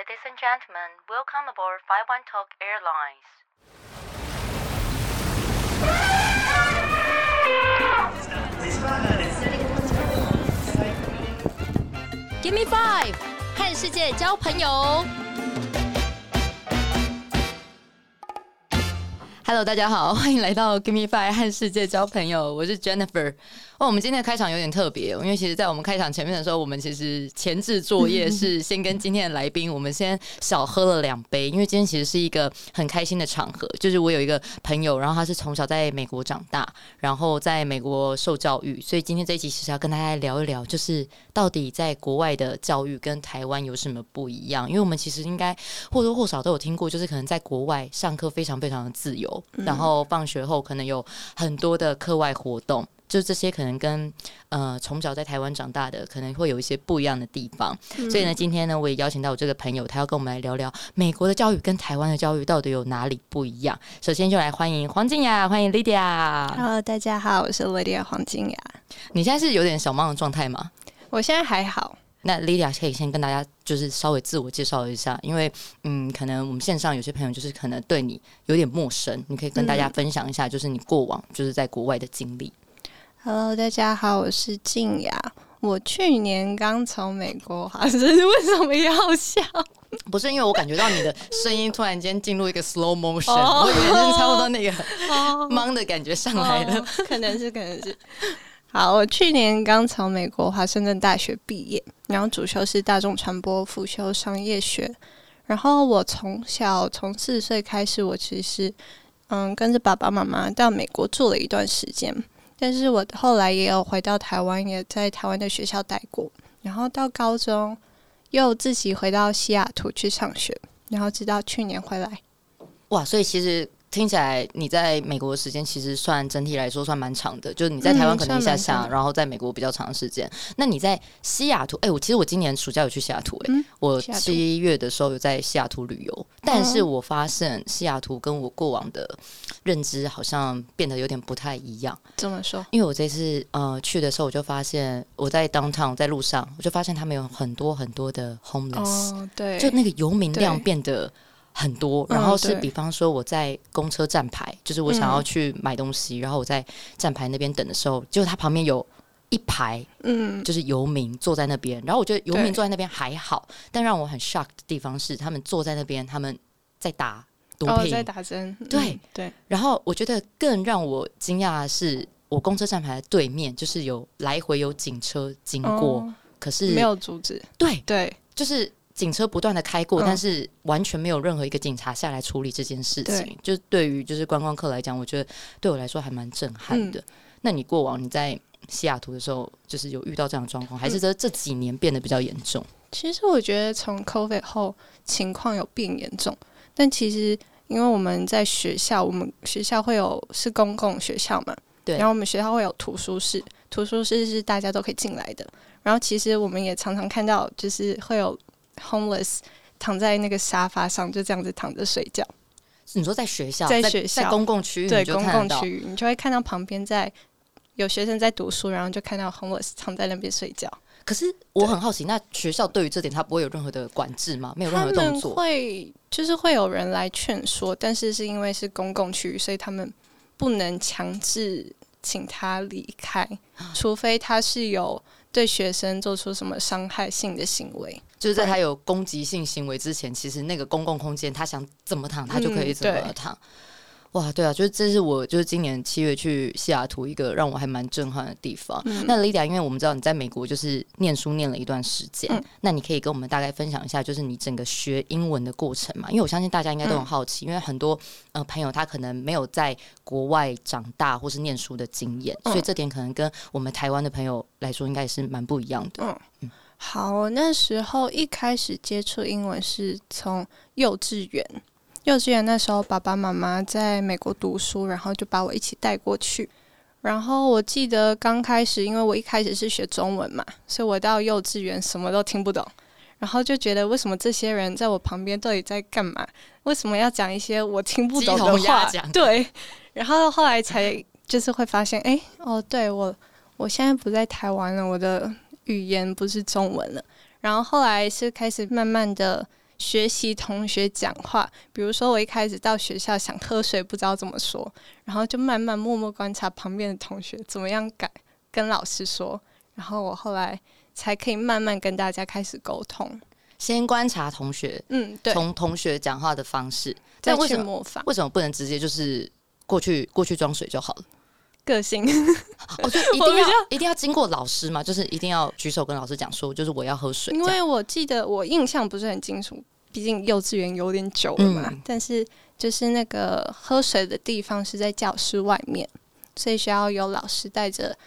Ladies and gentlemen, welcome aboard 51 Talk Airlines. Give me five，和世界交朋友。 Hello，大家好，欢迎来到 Give Me Five 和世界交朋友，我是 Jennifer。哦，我们今天的开场有点特别，因为其实，在我们开场前面的时候，我们其实前置作业 是先跟今天的来宾，我们先小喝了两杯，因为今天其实是一个很开心的场合。就是我有一个朋友，然后他是从小在美国长大，然后在美国受教育，所以今天这一集其实要跟大家聊一聊，就是到底在国外的教育跟台湾有什么不一样？因为我们其实应该或多或少都有听过，就是可能在国外上课非常非常的自由，然后放学后可能有很多的课外活动。就这些可能跟呃从小在台湾长大的可能会有一些不一样的地方，所以呢，今天呢我也邀请到我这个朋友，他要跟我们来聊聊美国的教育跟台湾的教育到底有哪里不一样。首先就来欢迎黄静雅，欢迎 Lydia。Hello，大家好，我是 Lydia 黄静雅。你现在是有点小忙的状态吗？我现在还好，那 Lydia 可以先跟大家就是稍微自我介绍一下，因为嗯，可能我们线上有些朋友就是可能对你有点陌生，你可以跟大家分享一下，就是你过往就是在国外的经历。Hello，大家好，我是静雅。我去年刚从美国华盛顿，为什么要笑？不是因为我感觉到你的声音突然间进入一个 slow motion，、哦我以为是差不多那个哦 忙的感觉上来了。哦可能是，可能是。好，我去年刚从美国华盛顿大学毕业，然后主修是大众传播，辅修商业学。然后我从小从四岁开始，我其实嗯跟着爸爸妈妈到美国住了一段时间，但是我后来也有回到台湾，也在台湾的学校待过。然后到高中又自己回到西雅图去上学，然后直到去年回来。哇，所以其实听起来你在美国的时间其实算整体来说算蛮长的，就是你在台湾嗯可能一下下，然后在美国比较长的时间。那你在西雅图？哎、我其实我今年暑假有去西雅图、哎、嗯？我七月的时候有在西雅图旅游，但是我发现西雅图跟我过往的认知好像变得有点不太一样。这么说，因为我这次呃去的时候，我就发现我在 downtown 在路上，我就发现他们有很多很多的 homeless，、哦，对，就那个游民量变得很多。嗯然后是比方说我在公车站牌，就是我想要去买东西，然后我在站牌那边等的时候，结果它旁边有一排嗯，就是游民坐在那边，然后我觉得游民坐在那边还好，但让我很 shock 的地方是，他们坐在那边，他们在打毒哦，品，在打针，对嗯对，然后我觉得更让我惊讶的是，我公车站牌的对面就是有来回有警车经过，哦。可是没有阻止，对，对。就是警车不断的开过，嗯但是完全没有任何一个警察下来处理这件事情对。就对于就是观光客来讲，我觉得对我来说还蛮震撼嗯的。那你过往你在西雅图的时候，就是有遇到这样的状况，还是这这几年变得比较严重？其实我觉得从 COVID 后情况有变严重，但其实因为我们在学校，我们学校会有是公共学校嘛，对然后我们学校会有图书室，图书室是大家都可以进来的。然后其实我们也常常看到，就是会有 homeless 躺在那个沙发上，就这样子躺着睡觉。你说在学校，在在学校在公共区域，对，公共区域，你就会看到旁边在有学生在读书，然后就看到 homeless 躺在那边睡觉。可是我很好奇，那学校对于这点，他不会有任何的管制吗？没有任何动作？会就是会有人来劝说，但是是因为是公共区域，所以他们不能强制请他离开，啊 除非他是有对学生做出什么伤害性的行为。就是在他有攻击性行为之前，其实那个公共空间，他想怎么躺，他就可以嗯怎么对躺。哇，对啊，就是这是我就是今年七月去西雅图一个让我还蛮震撼的地方。嗯那 Lidia，因为我们知道你在美国就是念书念了一段时间，嗯那你可以跟我们大概分享一下，就是你整个学英文的过程嘛？因为我相信大家应该都很好奇，因为很多呃朋友他可能没有在国外长大或是念书的经验，嗯所以这点可能跟我们台湾的朋友来说，应该也是蛮不一样的。好，我那时候一开始接触英文是从幼稚园。幼稚园那时候，爸爸妈妈在美国读书，然后就把我一起带过去。然后我记得刚开始，因为我一开始是学中文嘛，所以我到幼稚园什么都听不懂，然后就觉得为什么这些人在我旁边到底在干嘛？为什么要讲一些我听不懂的话？对，然后后来才就是会发现，哎，哦，对我我现在不在台湾了，我的语言不是中文了。然后后来是开始慢慢的学习同学讲话。比如说，我一开始到学校想喝水，不知道怎么说，然后就慢慢默默观察旁边的同学怎么样改跟老师说，然后我后来才可以慢慢跟大家开始沟通。先观察同学，嗯，对，从同学讲话的方式，再去但为什么模仿为什么不能直接就是过去过去装水就好了？个性。哦，就 一定要一定要经过老师嘛，就是一定要举手跟老师讲说，就是我要喝水，因为我记得我印象不是很清楚，毕竟幼稚园有点久了嘛。嗯但是就是那个喝水的地方是在教室外面，所以需要有老师带着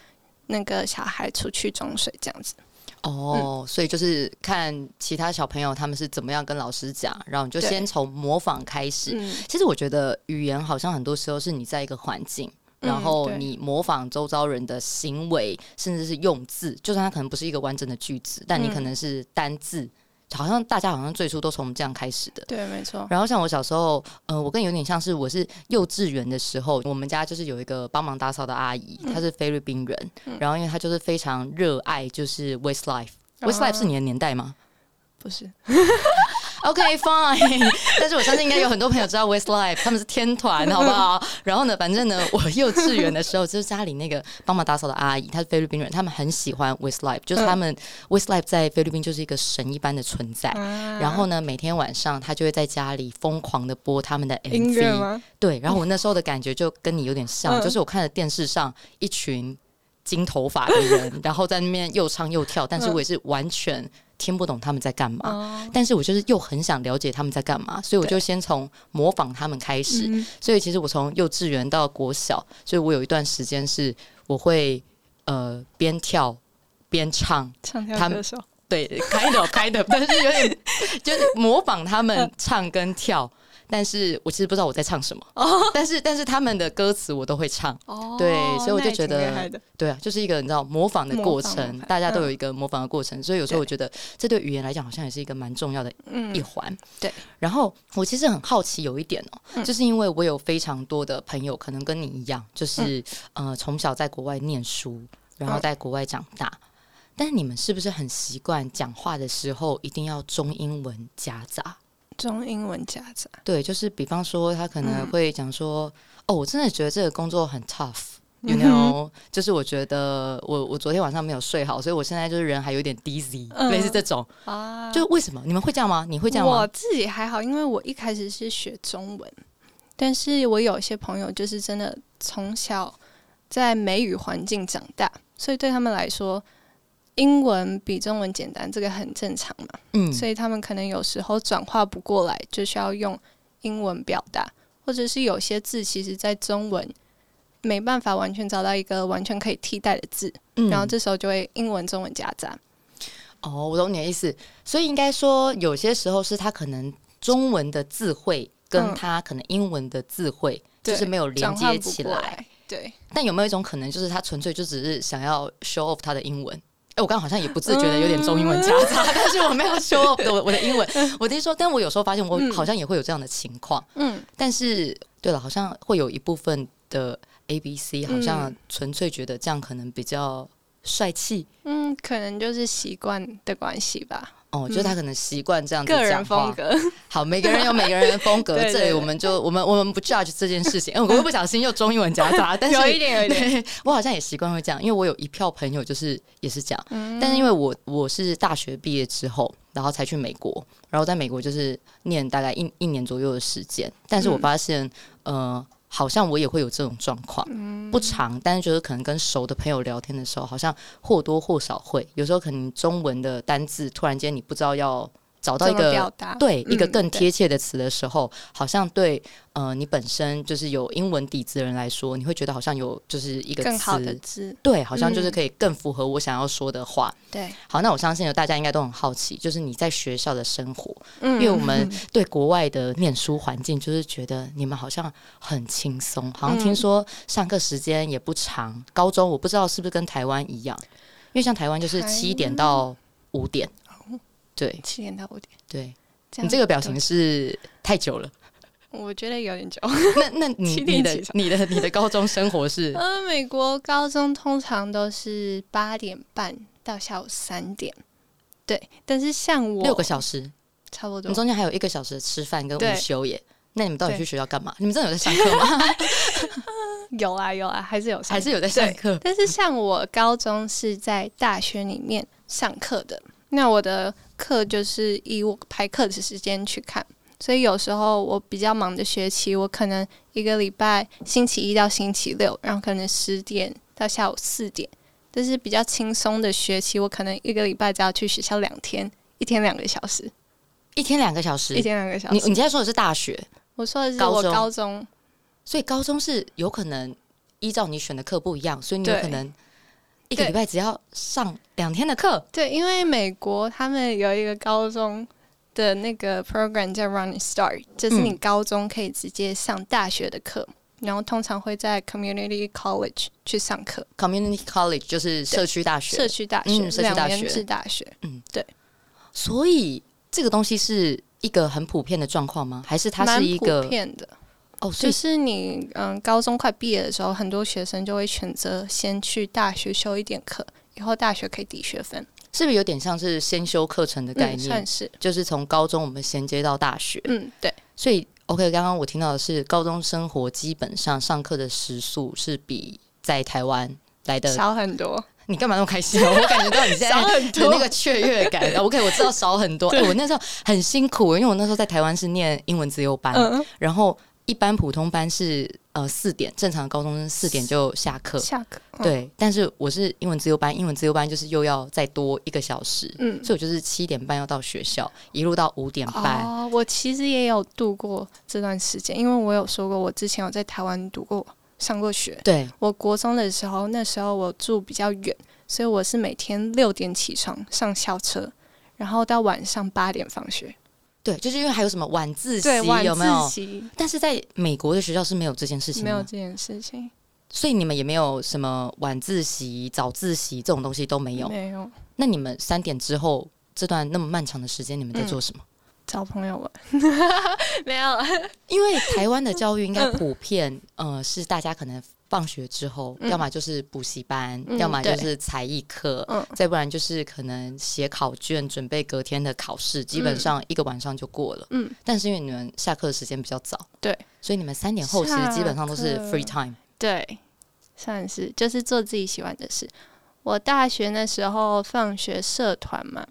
那个小孩出去装水这样子。哦，所以就是看其他小朋友他们是怎么样跟老师讲，然后你就先从模仿开始。嗯，其实我觉得语言好像很多时候是你在一个环境。嗯然后你模仿周遭人的行为，甚至是用字，就算它可能不是一个完整的句子，但你可嗯能是单字，好像大家好像最初都从这样开始的。对，没错。然后像我小时候，呃，我更有点像是我是幼稚园的时候，我们家就是有一个帮忙打扫的阿姨，她是菲律宾人，然后因为她就是非常热爱就是 Westlife。Westlife 是你的年代吗不是，？OK fine，但是我相信应该有很多朋友知道 Westlife，他们是天团，好不好？然后呢，反正呢，我幼稚园的时候，就是家里那个帮忙打扫的阿姨，她是菲律宾人，他们很喜欢 Westlife，就是他们 Westlife 在菲律宾就是一个神一般的存在。啊然后呢，每天晚上他就会在家里疯狂的播他们的 MV？对，然后我那时候的感觉就跟你有点像，嗯就是我看着电视上一群金头发的人，然后在那边又唱又跳，但是我也是完全听不懂他们在干嘛。哦，但是我就是又很想了解他们在干嘛，所以我就先从模仿他们开始。嗯所以其实我从幼稚园到国小，所以我有一段时间是我会呃边跳边唱，唱跳他们歌手。对，开的开的，但是有点就是模仿他们唱跟跳，但是我其实不知道我在唱什么，但是但是他们的歌词我都会唱，哦对所以我就觉得对啊，就是一个你知道模仿的过程大家都嗯。有一个模仿的过程，所以有时候我觉得这对语言来讲好像也是一个蛮重要的嗯一环。对，然后我其实很好奇有一点哦、嗯。就是因为我有非常多的朋友，可能跟你一样，就是、呃从小在国外念书，然后嗯。在国外长大。但是你们是不是很习惯讲话的时候一定要中英文夹杂？中英文夹杂。对，就是比方说他可能嗯会讲说：“哦，我真的觉得这个工作很 tough。” You 嗯哼 know，、就是我觉得我我昨天晚上没有睡好，所以我现在就是人还有点 dizzy，、嗯类似这种。啊就为什么你们会这样吗？你会这样吗？我自己还好，因为我一开始是学中文，但是我有一些朋友就是真的从小在美语环境长大，所以对他们来说，英文比中文简单，这个很正常嘛。嗯，所以他们可能有时候转化不过来，就需要用英文表达，或者是有些字其实在中文没办法完全找到一个完全可以替代的字，嗯然后这时候就会英文、中文夹杂。哦，我懂你的意思。所以应该说，有些时候是他可能中文的智慧跟嗯他可能英文的智慧就是没有连接起来，对，但有没有一种可能，就是他纯粹就只是想要 show off 他的英文？哎、我刚刚好像也不自觉的有点中英文夹杂，但是我没有的我我的英文。我的意思说，但我有时候发现我嗯好像也会有这样的情况。嗯，但是对了，好像会有一部分的 A B C 好像嗯纯粹觉得这样可能比较帅气。嗯，可能就是习惯的关系吧，哦，就是他可能习惯这样子个人讲话风。格。好，每个人有每个人的风格，这里我们就我们我们不 judge 这件事情。哎、我会不小心又中英文夹杂，但是有一点有一点对我好像也习惯会这样，因为我有一票朋友就是也是这样，嗯但是因为我我是大学毕业之后，然后才去美国，然后在美国就是念大概一一年左右的时间，但是我嗯发现，呃，好像我也会有这种状况，嗯。不长，但是就是可能跟熟的朋友聊天的时候，好像或多或少会，有时候可能中文的单字突然间你不知道要找到一个表达？对一个更贴切的词的时候，好像对呃你本身就是有英文底子的人来说，你会觉得好像有就是一个更好的词，字，对，好像就是嗯可以更符合我想要说的话。对，好，那我相信大家应该都很好奇，就是你在学校的生活，嗯因为我们 对国外的念书环境，就是觉得你们好像很轻松，好像听嗯说上课时间也不长。高中我不知道是不是跟台湾一样，因为像台湾就是七点到五点，对七点到五点，对。你这个表情是太久了。我觉得有点久。那那你 七你的你的你的高中生活是 呃，美国高中通常都是八点半到下午三点，对。但是像我六个小时？差不多你。中间还有一个小时吃饭跟午休耶。那你们到底去学校干嘛？你们真的有在上课吗？有啊有啊，还是有上还是有在上课？但是像我高中是在大学里面上课的，那我的课就是以我排课的时间去看，所以有时候我比较忙的学期，我可能一个礼拜星期一到星期六，然后可能十点到下午四点。但是比较轻松的学期，我可能一个礼拜只要去学校两天，一天两个小时，一天两个小时一。天两个小时。你你现在说的是大学，我说的是我高中高中，所以高中是有可能依照你选的课不一样，所以你有可能一个礼拜只要上两天的课。对，因为美国他们有一个高中的那个 program 叫 Running Start，就是你嗯。高中可以直接上大学的课，然后通常会在 community college 去上课，Community College 就是社区大学，社区大学，嗯社区大学。两年制大学。所以这个东西是一个很普遍的状况吗？还是它是一个普遍的，哦？就是你嗯高中快毕业的时候，很多学生就会选择先去大学修一点课，以后大学可以抵学分，是不是有点像是先修课程的概嗯，念？算是，就是从高中我们衔接到大学，嗯，对，所以 OK，刚刚我听到的是高中生活基本上上课的时速是比在台湾来的。少很多，你干嘛那么开心啊？我感觉到你现在少很多的那个雀跃感。OK，我知道少很多。哎、我那时候很辛苦，因为我那时候在台湾是念英文自由班，嗯，然后一般普通班是呃四点，正常的高中生四点就下课。下课，嗯，对，但是我是英文自由班，英文自由班就是又要再多一个小时，嗯，所以我就是七点半要到学校，一路到五点半。哦，我其实也有度过这段时间，因为我有说过，我之前有在台湾读过、上过学。对，我国中的时候，那时候我住比较远，所以我是每天六点起床上校车，然后到晚上八点放学。对，就是因为还有什么晚自习有没有？但是在美国的学校是没有这件事情？没有这件事情，所以你们也没有什么晚自习、早自习这种东西都没有。没有。那你们三点之后这段那么漫长的时间，你们在做什么？找朋友玩，没有，因为台湾的教育应该普遍，呃，是大家可能放学之后，嗯要么就是补习班，嗯要么就是才艺课，嗯再不然就是可能写考卷，准备隔天的考试，基本上一个晚上就过了。嗯，但是因为你们下课的时间比较早，对，所以你们三点后其实基本上都是 free time。对，算是就是做自己喜欢的事。我大学那时候放学社团嘛，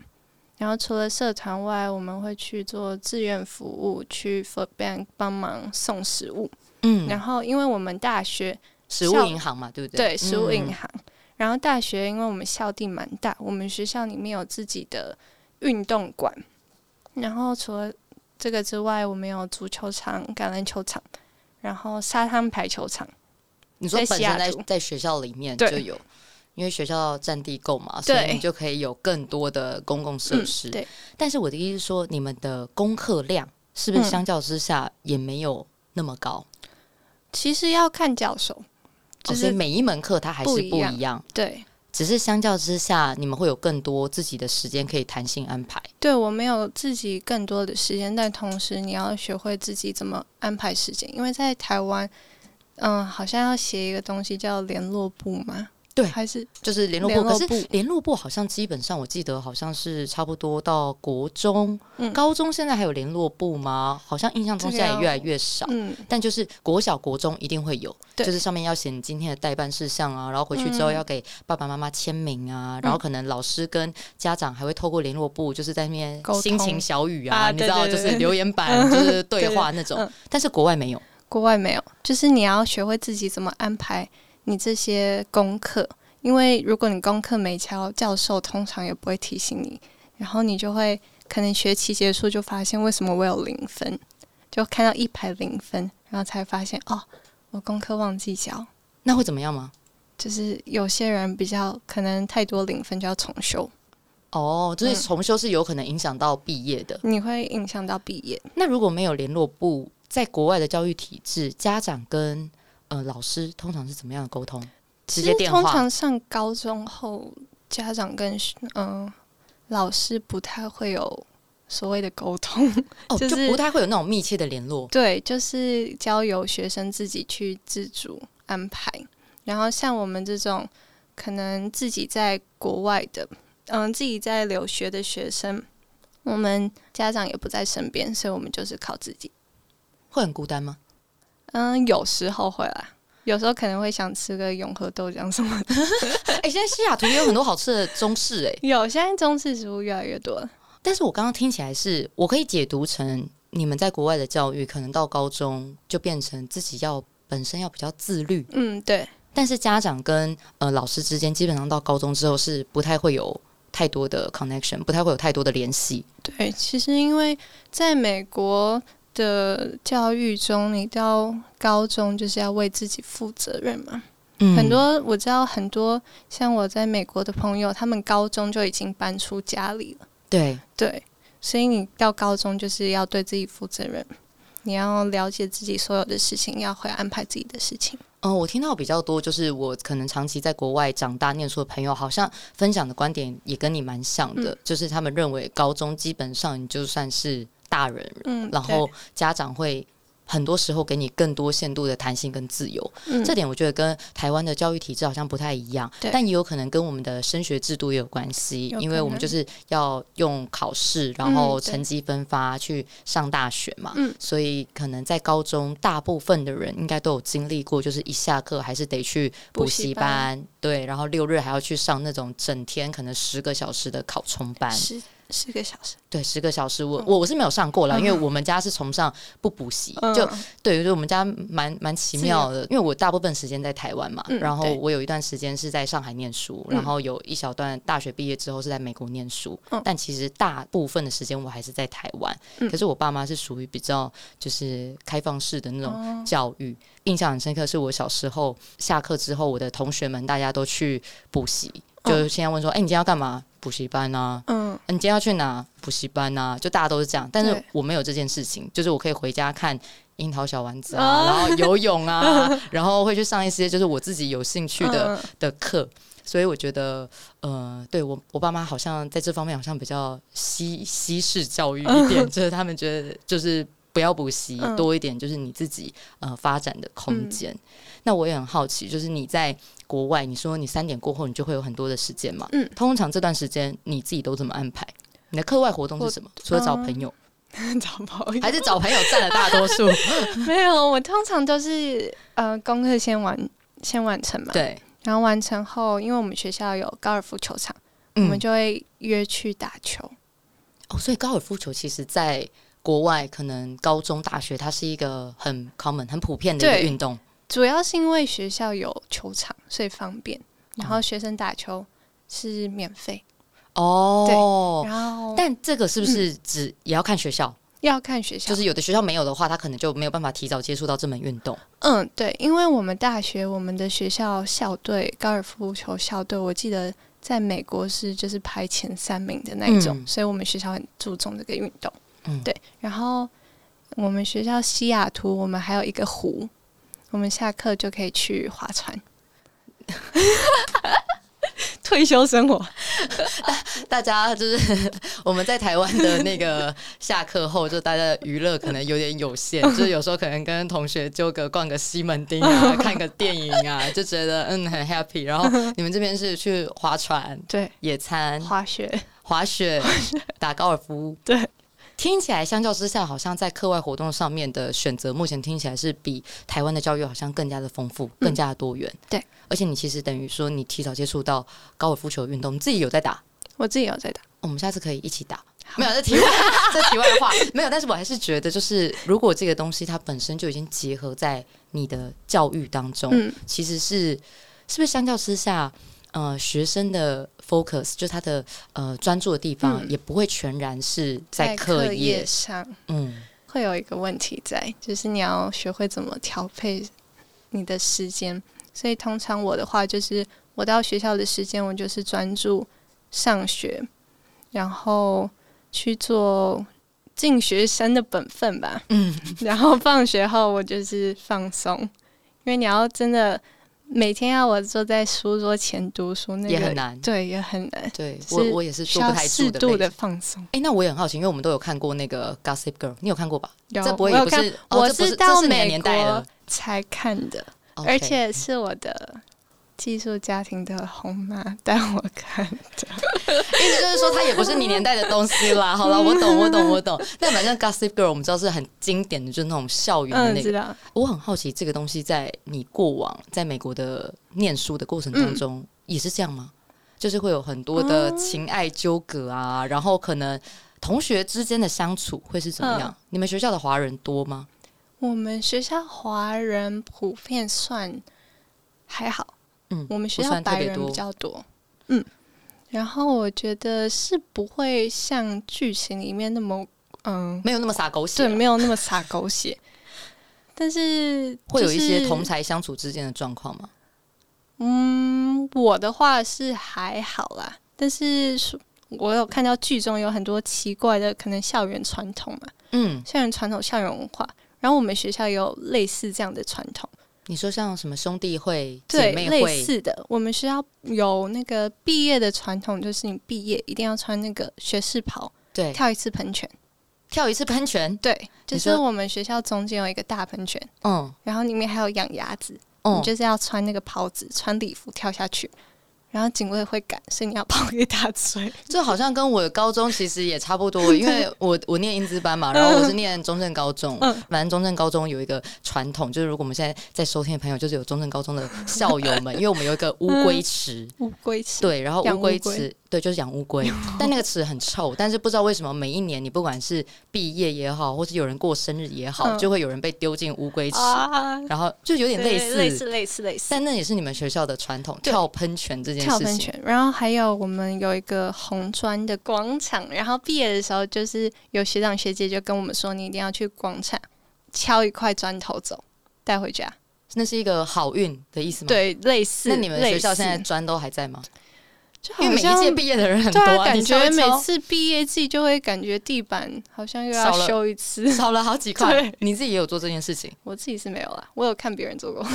然后除了社团外，我们会去做志愿服务，去 food bank 帮忙送食物。嗯，然后因为我们大学食物银行嘛，对不对？对食物银嗯行，然后大学因为我们校地蛮大，我们学校里面有自己的运动馆，然后除了这个之外，我们有足球场、橄榄球场，然后沙滩排球场。你说在本身在在学校里面就有，因为学校占地够嘛，所以对你就可以有更多的公共设嗯施。对，但是我的意思是说，你们的功课量是不是嗯。相较之下也没有那么高？其实要看教授，就是每一门课它还是不一样不一样，对。只是相较之下，你们会有更多自己的时间可以弹性安排。对，我们有自己更多的时间，但同时你要学会自己怎么安排时间，因为在台湾，嗯，好像要写一个东西叫联络部嘛，对还是就是联络部，可是联络部联络部好像基本上我记得好像是差不多到国中、嗯高中，现在还有联络部吗？好像印象中现在也越来越少。嗯，但就是国小、国中一定会有，就是上面要写你今天的代办事项啊，然后回去之后嗯要给爸爸妈妈签名啊，然后可能老师跟家长还会透过联络部，就是在那边心情小语啊，啊你知道，就是留言板，就是对话那种嗯。但是国外没有，国外没有，就是你要学会自己怎么安排你这些功课，因为如果你功课没交，教授通常也不会提醒你，然后你就会可能学期结束就发现为什么我有零分，就看到一排零分，然后才发现哦，我功课忘记交。那会怎么样吗？就是有些人比较可能太多零分就要重修，哦，就是嗯重修是有可能影响到毕业的。你会影响到毕业。那如果没有联络部，在国外的教育体制，家长跟呃老师通常是怎么样的沟通？直接其实电话通常上高中后，家长跟嗯、老师不太会有所谓的沟通。哦，就就不太会有那种密切的联络。对，就是交由学生自己去自主安排。然后像我们这种可能自己在国外的，嗯，自己在留学的学生，我们家长也不在身边，所以我们就是靠自己。会很孤单吗？嗯，有时候会啦，有时候可能会想吃个永和豆浆什么的。哎、现在西雅图也有很多好吃的中式哎、有，现在中式食物越来越多了。但是我刚刚听起来是我可以解读成你们在国外的教育，可能到高中就变成自己要本身要比较自律，嗯，对，但是家长跟呃老师之间基本上到高中之后是不太会有太多的 connection，不太会有太多的联系。对，其实因为在美国的教育中，你到高中就是要为自己负责任嘛。嗯很多我知道，很多像我在美国的朋友，他们高中就已经搬出家里了。对对，所以你到高中就是要对自己负责任，你要了解自己所有的事情，要会安排自己的事情。哦，我听到比较多，就是我可能长期在国外长大念书的朋友，好像分享的观点也跟你蛮像的，嗯就是他们认为高中基本上你就算是大人，嗯，然后家长会很多时候给你更多限度的弹性跟自由。嗯。这点我觉得跟台湾的教育体制好像不太一样，但也有可能跟我们的升学制度也有关系，因为我们就是要用考试，然后成绩分发去上大学嘛，嗯。所以可能在高中大部分的人应该都有经历过，就是一下课还是得去补补习习班，对，然后六日还要去上那种整天可能十个小时的考冲班，十十个小时，对，十个小时，我嗯。我我是没有上过了，因为嗯。我们家是崇尚不补习，嗯。就对，就是我们家蛮蛮奇妙的，因为我大部分时间在台湾嘛，嗯然后我有一段时间是在上海念书，嗯。然后有一小段大学毕业之后是在美国念书，嗯。但其实大部分的时间我还是在台湾。嗯。可是我爸妈是属于比较就是开放式的那种哦。教育，印象很深刻。是我小时候下课之后，我的同学们大家都去补习，就现在问说：“哎、你今天要干嘛？”补习班啊，嗯你今天要去哪补习班啊？就大家都是这样，但是我没有这件事情，就是我可以回家看樱桃小丸子啊，哦然后游泳啊，然后会去上一些就是我自己有兴趣的、嗯的课。所以我觉得，呃，对我我爸妈好像在这方面好像比较西西式教育一点，就是他们觉得就是不要补习，嗯多一点就是你自己呃发展的空间。那我也很好奇，就是你在国外，你说你三点过后你就会有很多的时间嘛？嗯通常这段时间你自己都怎么安排？你的课外活动是什么？除了找朋友，找朋友还是找朋友占了大多数？没有，我通常都是呃功课先完先完成嘛，，对，然后完成后，因为我们学校有高尔夫球场，嗯我们就会约去打球。哦，所以高尔夫球其实在国外可能高中、大学它是一个很 common、很普遍的一个运动。主要是因为学校有球场，所以方便。然哦后学生打球是免费，哦，对然后但这个是不是只也要看学校？要看学校，就是有的学校没有的话，他可能就没有办法提早接触到这门运动。嗯，对，因为我们大学我们的学校校队高尔夫球校队，我记得在美国是就是排前三名的那一种，嗯所以我们学校很注重这个运动。嗯，对，然后我们学校西雅图，我们还有一个湖，我们下课就可以去划船。退休生活，大家就是我们在台湾的那个下课后，就大家的娱乐可能有点有限，就是有时候可能跟同学纠个逛个西门町啊，看个电影啊，就觉得嗯很 happy。然后你们这边是去划船、对，野餐、滑雪，滑雪、打高尔夫，对。听起来相较之下，好像在课外活动上面的选择，目前听起来是比台湾的教育好像更加的丰富，更加的多元。对，而且你其实等于说，你提早接触到高尔夫球运动，你自己有在打，我自己有在打。我们下次可以一起打。没有，这题外这题外话没有，但是我还是觉得，就是如果这个东西它本身就已经结合在你的教育当中，嗯，其实是是不是相较之下，呃，学生的 focus 就他的呃专注的地方，嗯。也不会全然是在课课业，上。嗯。会有一个问题在，就是你要学会怎么调配你的时间。所以通常我的话就是，我到学校的时间，我就是专注上学，然后去做尽学生的本分吧。嗯，然后放学后我就是放松，因为你要真的每天要我坐在书桌前读书，那个也很难对，也很难，对我我也是需不太住适度的。放松。哎、那我也很好奇，因为我们都有看过那个 Gossip Girl，你有看过吧？有这不会不是，哦我是到美国才看的而且是我的寄宿家庭的红妈 带我看的。意思就是说，它也不是你年代的东西啦。好了，我懂，我懂，我懂。但反正 Gossip Girl 我们知道是很经典的，就是那种校园的嗯，那个。知道。我很好奇，这个东西在你过往在美国的念书的过程当中，也是这样吗？就是会有很多的情爱纠葛啊，然后可能同学之间的相处会是怎么样？你们学校的华人多吗？我们学校华人普遍算还好，嗯我们学校白人比较多，嗯，然后我觉得是不会像剧情里面那么，嗯，没有那么洒狗血对，啊，没有那么洒狗血，但是 会有一些同才相处之间的状况吗？嗯，我的话是还好啦，但是我有看到剧中有很多奇怪的可能校园传统嘛，嗯，校园传统、校园文化，然后我们学校也有类似这样的传统。你说像什么兄弟会、姐妹会，似的，我们学校有那个毕业的传统，就是你毕业一定要穿那个学士袍，对，跳一次喷泉。跳一次喷泉，对，就是我们学校中间有一个大喷泉，嗯然后里面还有养鸭子，嗯你，就是要穿那个袍子，穿礼服跳下去，然后警卫会赶，所以你要跑给他追。这好像跟我的高中其实也差不多，因为我我念英资班嘛，然后我是念中正高中，嗯反正中正高中有一个传统，就是如果我们现在在收听的朋友，就是有中正高中的校友们，因为我们有一个乌龟池。乌龟池，对，然后养乌龟乌龟池，对，就是养乌龟，但那个池很臭，但是不知道为什么每一年你不管是毕业也好，或是有人过生日也好，嗯就会有人被丢进乌龟池，啊，然后就有点类似，类似类似类似。但那也是你们学校的传统，跳喷泉这件事情。跳喷泉，然后还有我们有一个红砖的广场，然后毕业的时候就是有学长学姐就跟我们说，你一定要去广场敲一块砖头走，带回家。那是一个好运的意思吗？。对，类似。那你们学校现在砖都还在吗？就因为每一届毕业的人很多对啊，感觉每次毕业季就会感觉地板好像又要修一次。少了好几块。你自己也有做这件事情，我自己是没有啦，我有看别人做过。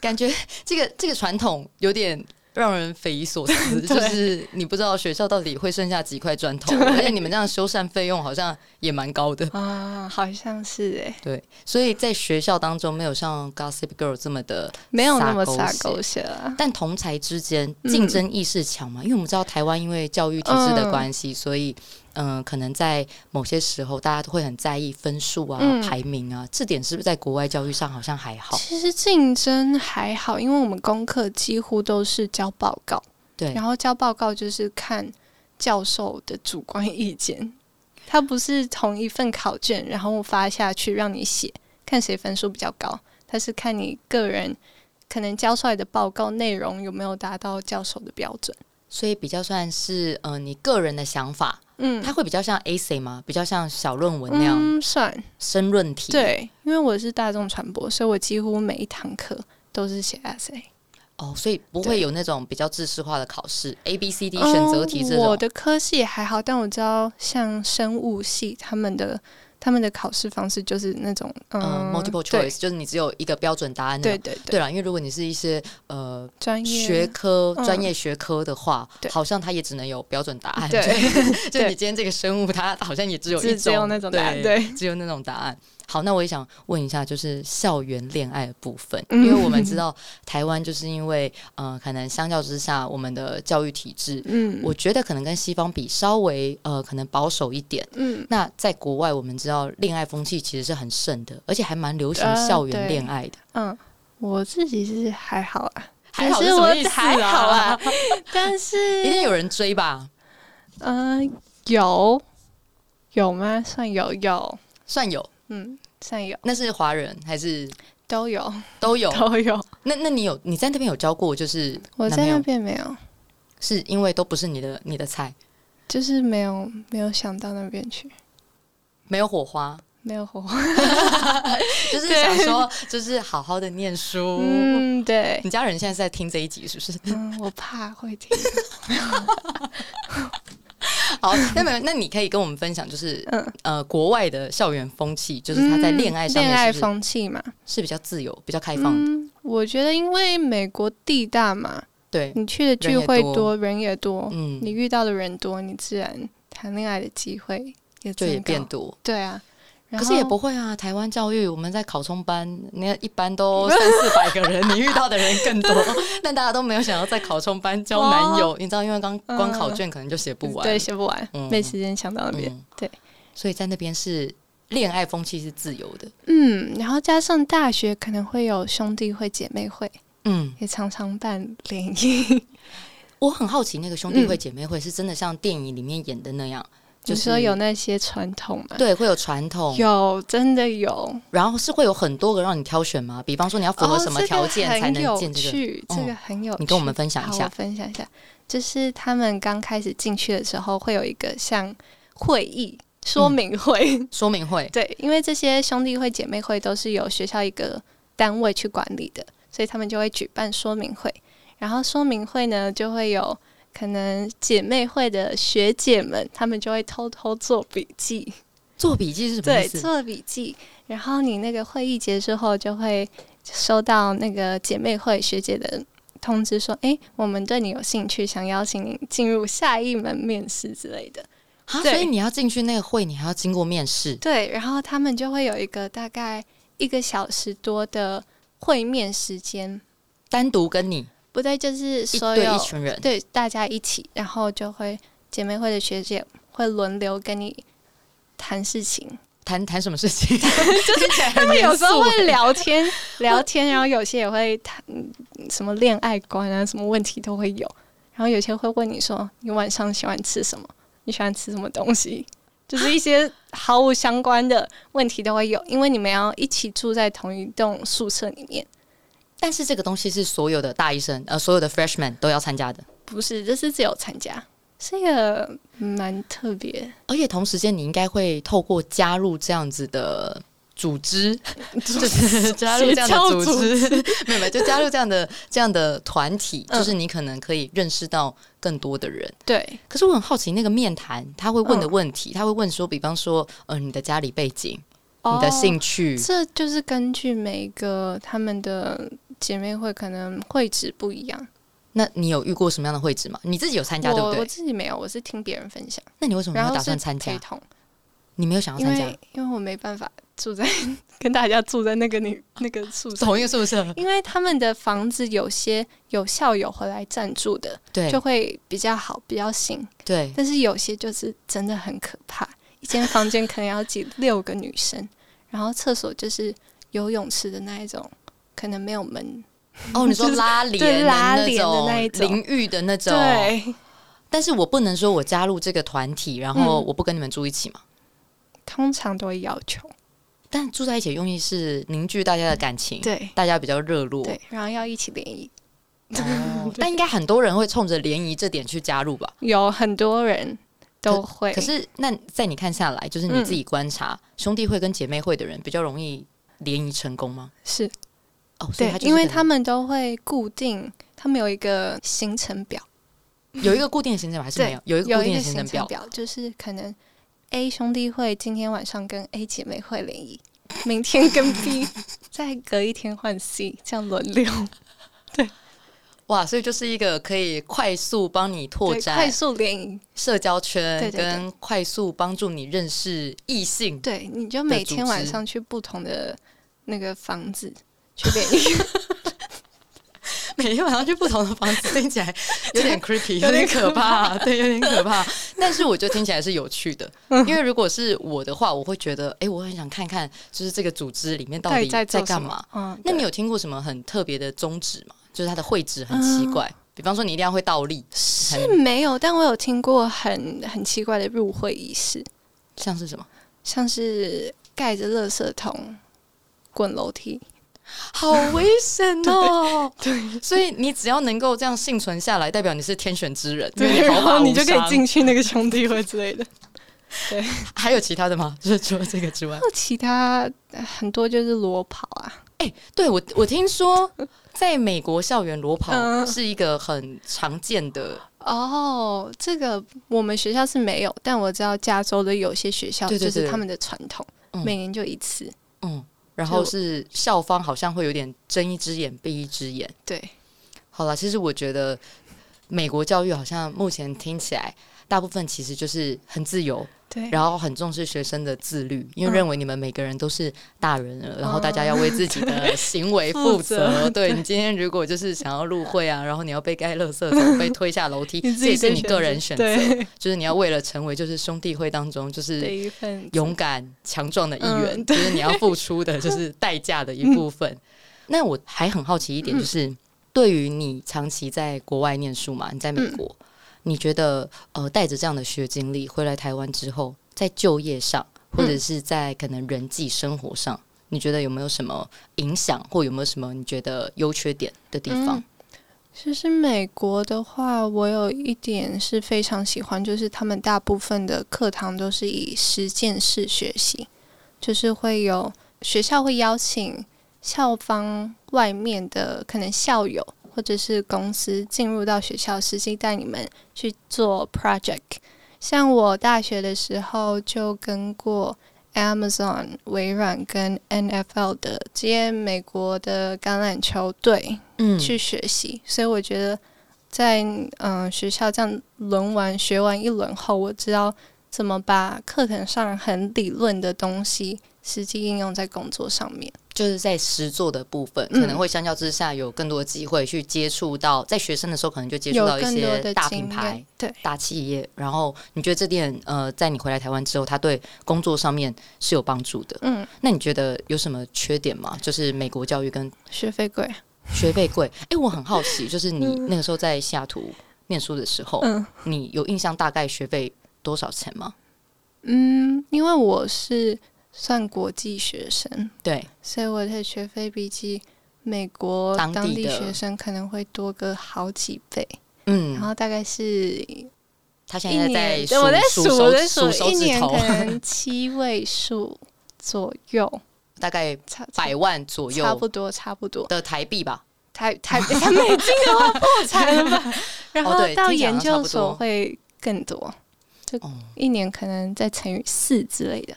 感觉这个这个传统有点让人匪夷所思，就是你不知道学校到底会剩下几块砖头，而且你们这样修缮费用好像也蛮高的。啊，好像是哎、对，所以在学校当中没有像 Gossip Girl 这么的没有那么洒洒狗血啊。但同才之间嗯竞争意识强嘛？因为我们知道台湾因为教育体制的关系，所以嗯、呃可能在某些时候大家都会很在意分数啊、嗯排名啊，这点是不是在国外教育上好像还好？其实竞争还好，因为我们功课几乎都是交报告，对然，后交报告就是看教授的主观意见，它不是同一份考卷，然后发下去让你写，看谁分数比较高，它是看你个人可能交出来的报告内容有没有达到教授的标准。所以比较算是呃你个人的想法，嗯，它会比较像 essay 吗？比较像小论文那样嗯，算申论题？，对，因为我是大众传播，所以我几乎每一堂课都是写 essay。哦，所以不会有那种比较知识化的考试，A B C D 选择题这种我。的科系还好，但我知道像生物系他们的他们的考试方式就是那种嗯、嗯，multiple choice 就是你只有一个标准答案。对对对，对啦，因为如果你是一些呃专业。学科、嗯。专业学科的话，对。好像它也只能有标准答案。对 就你今天这个生物，它好像也只有一种，只只有那种答案对。只有那种答案。好，那我也想问一下，就是校园恋爱的部分，嗯因为我们知道台湾就是因为呃，可能相较之下，我们的教育体制，嗯我觉得可能跟西方比稍微呃可能保守一点。嗯那在国外，我们知道恋爱风气其实是很盛的，而且还蛮流行呃校园恋爱的。嗯，我自己是还好啊，还好是我是什么意思还好啊 但是一是定有人追吧？嗯、有有吗？算有有，算有，嗯，算有。那是华人还是？都有。都有？都有，那那你有你在那边有教过就是我在那边没有，是因为都不是你的你的菜，就是没有没有想到那边去，没有火花，没有火花。就是想说就是好好的念书。嗯，对，你家人现在是在听这一集是不是？嗯，我怕会听。好，那么那你可以跟我们分享，就是嗯，呃国外的校园风气，就是他在恋爱上恋爱风气嘛，是比较自由、比较开放的。嗯，我觉得因为美国地大嘛，对，你去的聚会多，人也多，嗯，你遇到的人多，你自然谈恋爱的机会也变多。对啊，然可是也不会啊，台湾教育我们在考冲班，你看一般都三四百个人，你遇到的人更多，但大家都没有想要在考冲班交男友，你知道，因为刚光考卷可能就写不完，对，写不完，嗯。没时间想到那边。嗯。对，所以在那边是恋爱风气是自由的，嗯，然后加上大学可能会有兄弟会、姐妹会，嗯，也常常办联谊。我很好奇那个兄弟会、姐妹会是真的像电影里面演的那样，就就是说有那些传统嘛？对，会有传统，有，真的有。然后是会有很多个让你挑选吗？比方说你要符合什么条件才能哦、进这个？这个很有趣。你跟我们分享一下我分享一下，就是他们刚开始进去的时候，会有一个像会议说明会。说明会，对，因为这些兄弟会、姐妹会都是由学校一个单位去管理的，所以他们就会举办说明会。然后说明会呢，就会有可能姐妹会的学姐们，她们就会偷偷做笔记，做笔记是什么，意思？做笔记。然后你那个会议结束后，就会收到那个姐妹会学姐的通知，说：“诶，我们对你有兴趣，想邀请你进入下一门面试之类的。啊，所以你要进去那个会，你还要经过面试”。对，然后他们就会有一个大概一个小时多的会面时间，单独跟你不对，就是所有一群人，对大家一起，然后就会姐妹会的学姐会轮流跟你谈事情。谈谈什么事情？就是他们有时候会聊天，聊天，然后有些也会谈嗯什么恋爱观啊，什么问题都会有。然后有些会问你说，你晚上喜欢吃什么？你喜欢吃什么东西？就是一些毫无相关的问题都会有，因为你们要一起住在同一栋宿舍里面。但是这个东西是所有的大医生，呃，所有的 freshman 都要参加的，不是，这是只有参加，是一个蛮特别。而且同时间你应该会透过加入这样子的组织，就是加入这样的组织，没有没有，就加入这样的这样的团体，嗯。就是你可能可以认识到更多的人。对，可是我很好奇，那个面谈他会问的嗯。问题，他会问说，比方说，呃，你的家里背景、你的兴趣，这就是根据每个他们的姐妹会可能会址不一样。那你有遇过什么样的会址吗？你自己有参加对不对我？自己没有，我是听别人分享，那你为什么没有打算参加？你没有想要参加为因为我没办法住在跟大家住在那个女那个宿舍，同一个宿舍？因为他们的房子有些有校友回来暂住的，对就会比较好，比较新，对，但是有些就是真的很可怕，一间房间可能要挤六个女生，然后厕所就是游泳池的那一种，可能没有门。哦，你说拉帘对的拉帘的那一种淋浴的那种，。对，但是我不能说我加入这个团体，然后嗯我不跟你们住一起嘛。通常都会要求，但住在一起用意是凝聚大家的感情，对大家比较热络。对，然后要一起联谊，哦，但应该很多人会冲着联谊这点去加入吧？有很多人都会。可是，那在你看下来，就是你自己观察，兄弟会跟姐妹会的人比较容易联谊成功吗？是哦，对因为他们都会固定，他们有一个行程表，有一个固定的行程表还是没有？有一个固定的行程表。表，就是可能 A 兄弟会今天晚上跟 A 姐妹会联谊，明天跟 B，再隔一天换 C，这样轮流，对哇，所以就是一个可以快速帮你拓展快速联谊，社交圈，对对对跟快速帮助你认识异性。对，你就每天晚上去不同的那个房子去联谊，每天晚上去不同的房子，听起来有点 creepy，有有点点可怕，对，有点可怕。但是我觉得听起来是有趣的，嗯。因为如果是我的话，我会觉得，哎、我很想看看，就是这个组织里面到底在在干嘛？嗯，那你有听过什么很特别的宗旨吗？就是它的会址很奇怪，嗯。比方说你一定要会倒立，是没有，但我有听过很很奇怪的入会仪式，像是什么？像是盖着垃圾桶滚楼梯，好危险哦！对，所以你只要能够这样幸存下来，代表你是天选之人，对然后你就可以进去那个兄弟会之类的。对。还有其他的吗？就是除了这个之外。还，有其他呃很多就是裸跑啊，哎对我我听说，在美国校园裸跑嗯。是一个很常见的，哦，这个我们学校是没有，但我知道加州的有些学校就是他们的传统，嗯。每年就一次。嗯，然后是校方好像会有点睁一只眼闭一只眼。对，好了，其实我觉得美国教育好像目前听起来大部分其实就是很自由，对，然后很重视学生的自律，因为认为你们每个人都是大人了，然后大家要为自己的行为负责。对你今天如果就是想要入会啊，然后你要被盖垃圾桶、被推下楼梯，这也是你个人选择，就是你要为了成为就是兄弟会当中就是勇敢强壮的一员，就是你要付出的就是代价的一部分。那我还很好奇一点，就是对于你长期在国外念书嘛，你在美国。你觉得呃，带着这样的学经历回来台湾之后，在就业上或者是在可能人际生活上，你觉得有没有什么影响，或有没有什么你觉得优缺点的地方？其实美国的话，我有一点是非常喜欢，就是他们大部分的课堂都是以实践式学习，就是会有学校会邀请校方外面的可能校友。或者是公司进入到学校实际带你们去做 project，像我大学的时候就跟过 Amazon、微软跟 NFL 的这些美国的橄榄球队，嗯，去学习。所以我觉得在嗯学校这样轮完学完一轮后，我知道怎么把课程上很理论的东西实际应用在工作上面。就是在实作的部分，可能会相较之下有更多的机会去接触到，在学生的时候可能就接触到一些大品牌、对大企业。然后你觉得这点呃，在你回来台湾之后，他对工作上面是有帮助的。嗯，那你觉得有什么缺点吗？就是美国教育跟学费贵，学费贵。哎，我很好奇，就是你那个时候在西雅图念书的时候，嗯，你有印象大概学费多少钱吗？嗯，因为我是。算国际学生，对，所以我的学费比起美国当地学生可能会多个好几倍。嗯，然后大概是他现在在我在数我在数一年可能七位数左右，大概百万左右，差不多差不多。的台币吧，台台 台美金的话破产了吧？然后到研究所会更多，就一年可能再乘以四之类的。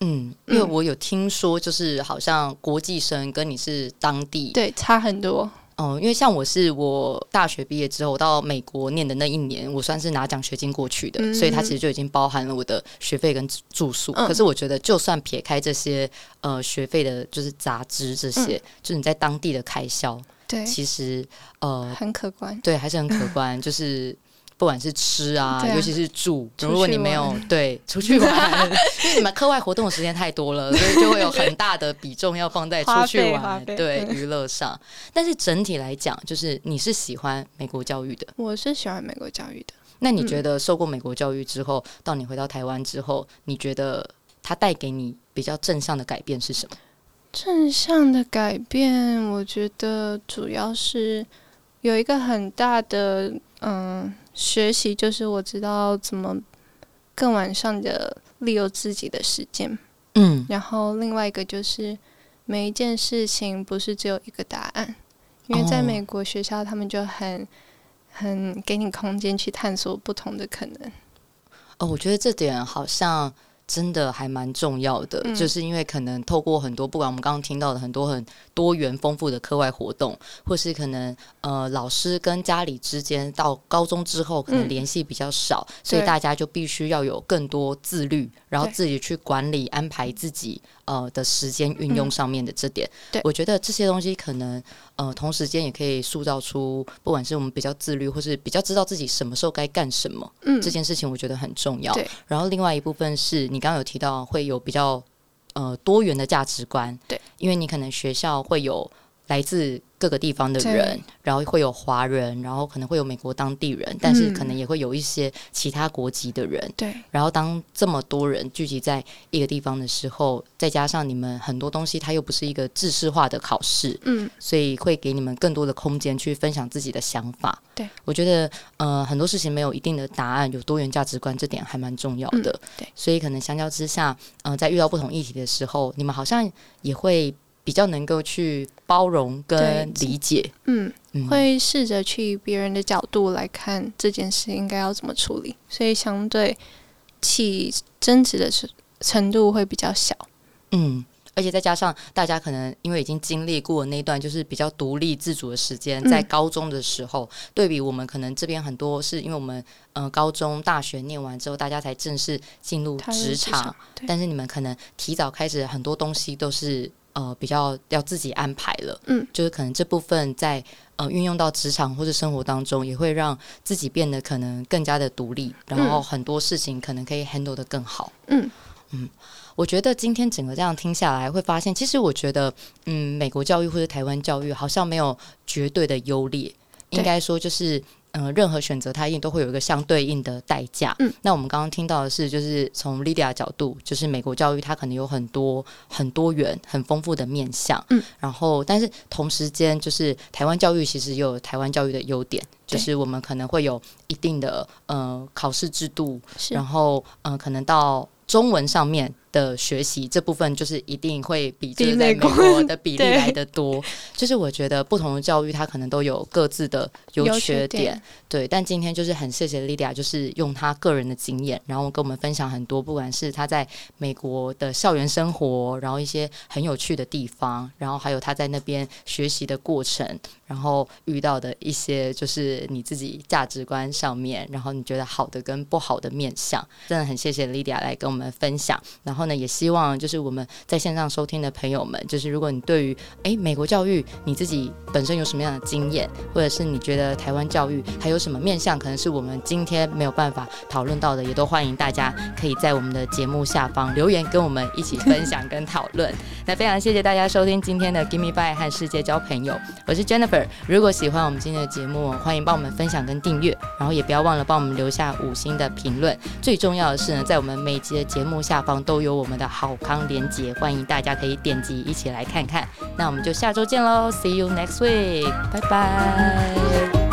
嗯，因为我有听说，就是好像国际生跟你是当地对差很多哦。因为像我是我大学毕业之后到美国念的那一年，我算是拿奖学金过去的，所以它其实就已经包含了我的学费跟住宿。可是我觉得，就算撇开这些呃学费的，就是杂支这些，就是你在当地的开销，对，其实呃很可观，对，还是很可观，就是。不管是吃啊，尤其是住，如果你没有对出去玩，因为你们课外活动的时间太多了，所以就会有很大的比重要放在出去玩，对娱乐上。但是整体来讲，就是你是喜欢美国教育的，我是喜欢美国教育的。那你觉得受过美国教育之后，到你回到台湾之后，你觉得它带给你比较正向的改变是什么？正向的改变，我觉得主要是有一个很大的嗯。学习就是我知道怎么更完善的利用自己的时间，嗯，然后另外一个就是每一件事情不是只有一个答案，因为在美国学校他们就很很给你空间去探索不同的可能。哦，我觉得这点好像。真的还蛮重要的，就是因为可能透过很多，不管我们刚刚听到的很多很多元丰富的课外活动，或是可能呃老师跟家里之间到高中之后可能联系比较少，所以大家就必须要有更多自律，然后自己去管理安排自己呃的时间运用上面的这点。对，我觉得这些东西可能呃同时间也可以塑造出，不管是我们比较自律，或是比较知道自己什么时候该干什么，嗯，这件事情我觉得很重要。然后另外一部分是。你刚刚有提到会有比较呃多元的价值观，对，因为你可能学校会有来自。各个地方的人，然后会有华人，然后可能会有美国当地人，但是可能也会有一些其他国籍的人。对。然后当这么多人聚集在一个地方的时候，再加上你们很多东西，它又不是一个制式化的考试，嗯，所以会给你们更多的空间去分享自己的想法。对。我觉得，呃，很多事情没有一定的答案，有多元价值观，这点还蛮重要的。对。所以可能相较之下，嗯，在遇到不同议题的时候，你们好像也会。比较能够去包容跟理解，嗯，会试着去别人的角度来看这件事应该要怎么处理，所以相对起争执的程程度会比较小。嗯，而且再加上大家可能因为已经经历过那段就是比较独立自主的时间，嗯。在高中的时候，对比我们可能这边很多是因为我们呃高中、大学念完之后，大家才正式进入职场，但是你们可能提早开始，很多东西都是呃比较要自己安排了，嗯，就是可能这部分在呃运用到职场或者生活当中，也会让自己变得可能更加的独立，然后嗯。很多事情可能可以 handle 的更好。嗯。我觉得今天整个这样听下来，会发现其实我觉得，嗯，美国教育或者台湾教育好像没有绝对的优劣，应该说就是。嗯、任何选择它一定都会有一个相对应的代价。嗯，那我们刚刚听到的是，就是从 Lydia 角度，就是美国教育它可能有很多很多元、很丰富的面向。嗯，然后但是同时间，就是台湾教育其实也有台湾教育的优点，就是我们可能会有一定的呃考试制度，然后嗯、呃可能到中文上面的学习这部分，就是一定会比就是在美国国的比例来的多。就是我觉得不同的教育，它可能都有各自的优优缺缺点对。但今天就是很谢谢 Lydia，就是用她个人的经验，然后跟我们分享很多，不管是她在美国的校园生活，然后一些很有趣的地方，然后还有她在那边学习的过程，然后遇到的一些就是你自己价值观上面，然后你觉得好的跟不好的面向，真的很谢谢 Lydia 来跟我们分享。然后呢，也希望就是我们在线上收听的朋友们，就是如果你对于诶美国教育你自己本身有什么样的经验，或者是你觉得台湾教育还有什么面向，可能是我们今天没有办法讨论到的，也都欢迎大家可以在我们的节目下方留言，跟我们一起分享跟讨论。那非常谢谢大家收听今天的 Give Me Five 和世界交朋友，我是 Jane 如果喜欢我们今天的节目，欢迎帮我们分享跟订阅，然后也不要忘了帮我们留下五星的评论。最重要的是呢，在我们每集的节目下方都有我们的好康连结，欢迎大家可以点击一起来看看。那我们就下周见喽，See you next week，拜拜。